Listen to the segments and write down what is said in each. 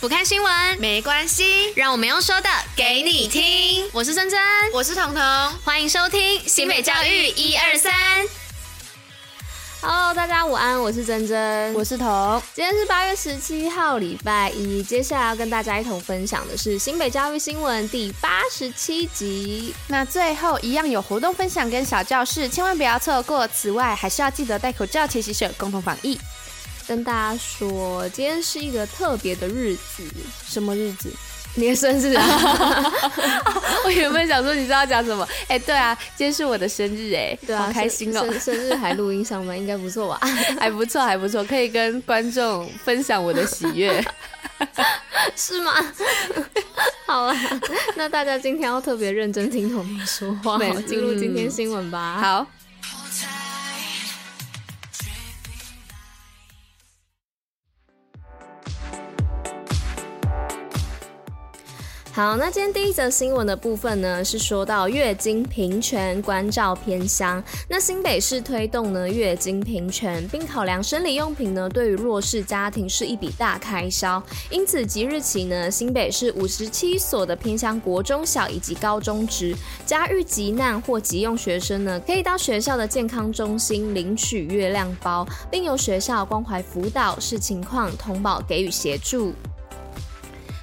不看新闻没关系，让我们用说的给你听。我是珍珍，我是彤彤，欢迎收听新北教育一二三。Hello，大家午安，我是珍珍，我是彤。今天是八月十七号，礼拜一。接下来要跟大家一同分享的是新北教育新闻第八十七集。那最后一样有活动分享跟小教室，千万不要错过。此外，还是要记得戴口罩、勤洗手，共同防疫。跟大家说，今天是一个特别的日子。什么日子？你的生日啊！我原本想说，你知道讲什么？哎、欸，对啊，今天是我的生日，哎，对啊，好开心哦、喔！生日还录音上班，应该不错吧？还不错，还不错，可以跟观众分享我的喜悦，是吗？好啊，那大家今天要特别认真听彤彤说话，进入今天新闻吧。好。好，那今天第一则新闻的部分呢，是说到月经平权关照偏乡。那新北市推动呢月经平权，并考量生理用品呢对于弱势家庭是一笔大开销，因此即日起呢，新北市五十七所的偏乡国中小以及高中职家遇急难或急用学生呢，可以到学校的健康中心领取月亮包，并由学校关怀辅导视情况通报给予协助。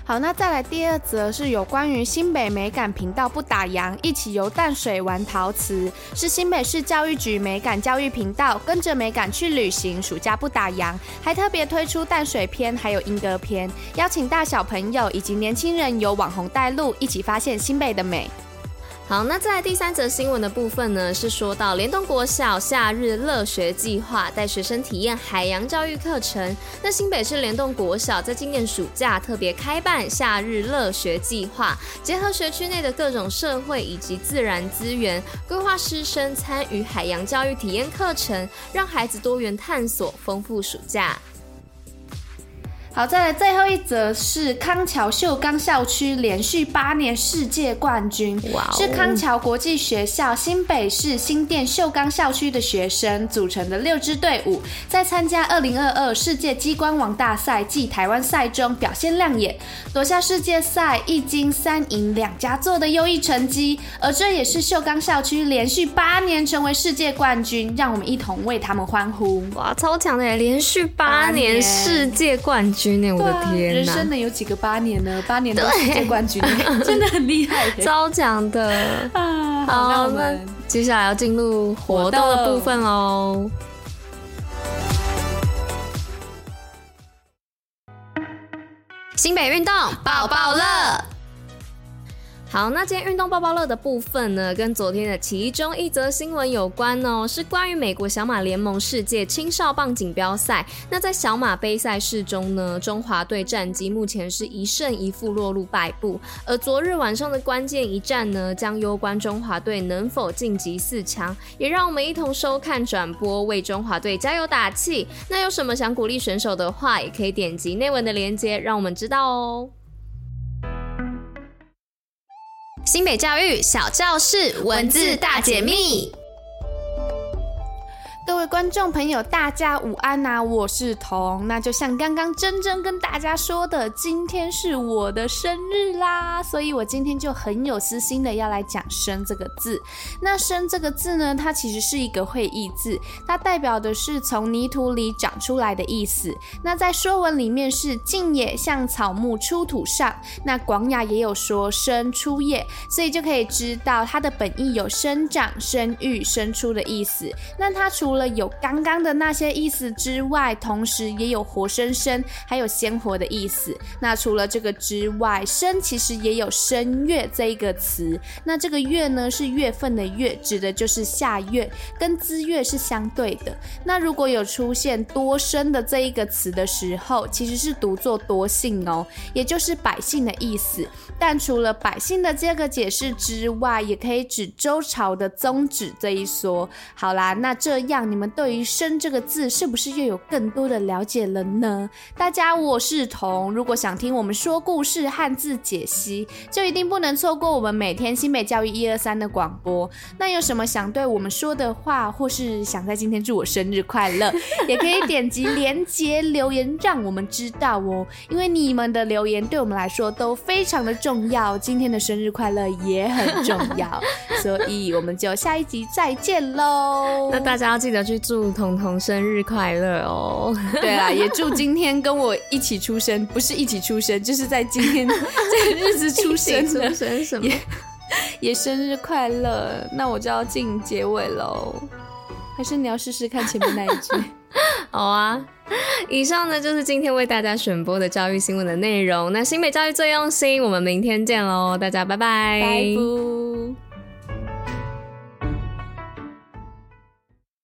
好，那再来第二则是有关于新北美感频道不打烊，一起游淡水玩陶瓷，是新北市教育局美感教育频道跟着美感去旅行，暑假不打烊，还特别推出淡水篇，还有英歌篇，邀请大小朋友以及年轻人由网红带路，一起发现新北的美。好，那在第三则新闻的部分呢，是说到联动国小夏日乐学计划带学生体验海洋教育课程。那新北市联动国小在今年暑假特别开办夏日乐学计划，结合学区内的各种社会以及自然资源，规划师生参与海洋教育体验课程，让孩子多元探索，丰富暑假。好，再来最后一则是康桥秀冈校区连续八年世界冠军，哇哦，是康桥国际学校新北市新店秀冈校区的学生组成的六支队伍，在参加二零二二世界机关王大赛暨台湾赛中表现亮眼，夺下世界赛一金三银两佳作的优异成绩，而这也是秀冈校区连续八年成为世界冠军，让我们一同为他们欢呼！哇，超强的耶，连续八年世界冠军。我的天呐，人生能有几个八年呢？八年都世界冠军，真的很厉害，超强的啊！好，那我们接下来要进入活动的部分喽。新北运动抱抱乐。好，那今天运动报报乐的部分呢，跟昨天的其中一则新闻有关哦，是关于美国小马联盟世界青少棒锦标赛。那在小马杯赛事中呢，中华队战绩目前是一胜一负落入败部。而昨日晚上的关键一战呢，将攸关中华队能否晋级四强，也让我们一同收看转播，为中华队加油打气。那有什么想鼓励选手的话，也可以点击内文的链接，让我们知道哦。新北教育小教室文字大解密。各位观众朋友，大家午安呐、我是彤，那就像刚刚珍珍跟大家说的，今天是我的生日啦，所以我今天就很有私心的要来讲“生”这个字。那“生”这个字呢，它其实是一个会意字，它代表的是从泥土里长出来的意思。那在说文里面是“静也”，像草木出土上。那广雅也有说“生出叶”，所以就可以知道它的本意有生长、生育、生出的意思。那它除除了有刚刚的那些意思之外，同时也有活生生，还有鲜活的意思。那除了这个之外，生其实也有生月这一个词。那这个月呢，是月份的月，指的就是夏月，跟滋月是相对的。那如果有出现多生的这一个词的时候，其实是读作多姓哦，也就是百姓的意思。但除了百姓的这个解释之外，也可以指周朝的宗旨这一说。好啦，那这样。上，你们对于“生”这个字是不是又有更多的了解了呢？大家，我是彤。如果想听我们说故事、汉字解析，就一定不能错过我们每天新北教育一二三的广播。那有什么想对我们说的话，或是想在今天祝我生日快乐，也可以点击连接留言，让我们知道哦。因为你们的留言对我们来说都非常的重要，今天的生日快乐也很重要，所以我们就下一集再见喽。那大家要记得去祝彤彤生日快乐哦。对啊，也祝今天跟我一起出生，不是一起出生，就是在今天 这个日子出生的，出生什么？也，也生日快乐。那我就要进结尾喽，还是你要试试看前面那一句？好啊。以上呢，就是今天为大家选播的教育新闻的内容。那新北教育最用心，我们明天见喽，大家拜拜。拜拜。